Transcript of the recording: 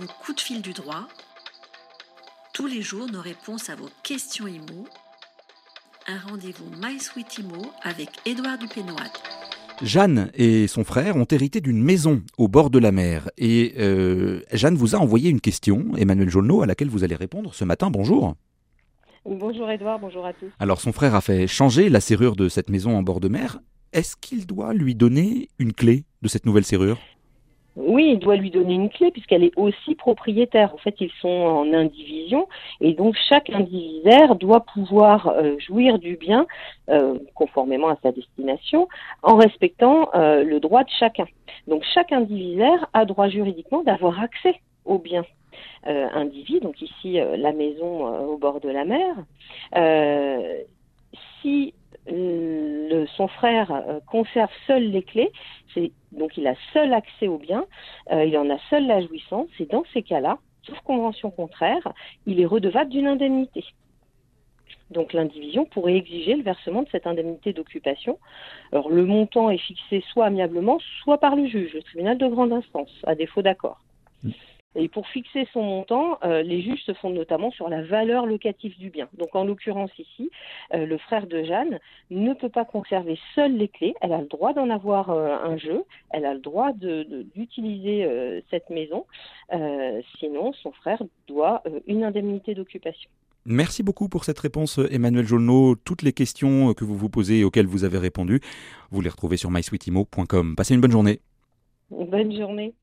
le coup de fil du droit. Tous les jours, nos réponses à vos questions IMO. Un rendez-vous My Sweet IMO avec Édouard Dupénoat. Jeanne et son frère ont hérité d'une maison au bord de la mer. Et euh, Jeanne vous a envoyé une question, Emmanuel Jolneau, à laquelle vous allez répondre ce matin. Bonjour. Bonjour Edouard, bonjour à tous. Alors son frère a fait changer la serrure de cette maison en bord de mer. Est-ce qu'il doit lui donner une clé de cette nouvelle serrure? Oui, il doit lui donner une clé puisqu'elle est aussi propriétaire. En fait, ils sont en indivision et donc chaque indivisaire doit pouvoir euh, jouir du bien euh, conformément à sa destination en respectant euh, le droit de chacun. Donc chaque indivisaire a droit juridiquement d'avoir accès au bien individu, donc ici la maison au bord de la mer. si son frère conserve seul les clés, donc il a seul accès au bien, euh, il en a seul la jouissance, et dans ces cas-là, sauf convention contraire, il est redevable d'une indemnité. Donc l'indivision pourrait exiger le versement de cette indemnité d'occupation. Alors le montant est fixé soit amiablement, soit par le juge, le tribunal de grande instance, à défaut d'accord. Mm. Et pour fixer son montant, euh, les juges se fondent notamment sur la valeur locative du bien. Donc en l'occurrence ici, euh, le frère de Jeanne ne peut pas conserver seule les clés. Elle a le droit d'en avoir euh, un jeu. Elle a le droit d'utiliser cette maison. sinon, son frère doit une indemnité d'occupation. Merci beaucoup pour cette réponse, Emmanuel Jolneau. Toutes les questions que vous vous posez et auxquelles vous avez répondu, vous les retrouvez sur mysweetimo.com. Passez une bonne journée. Bonne journée.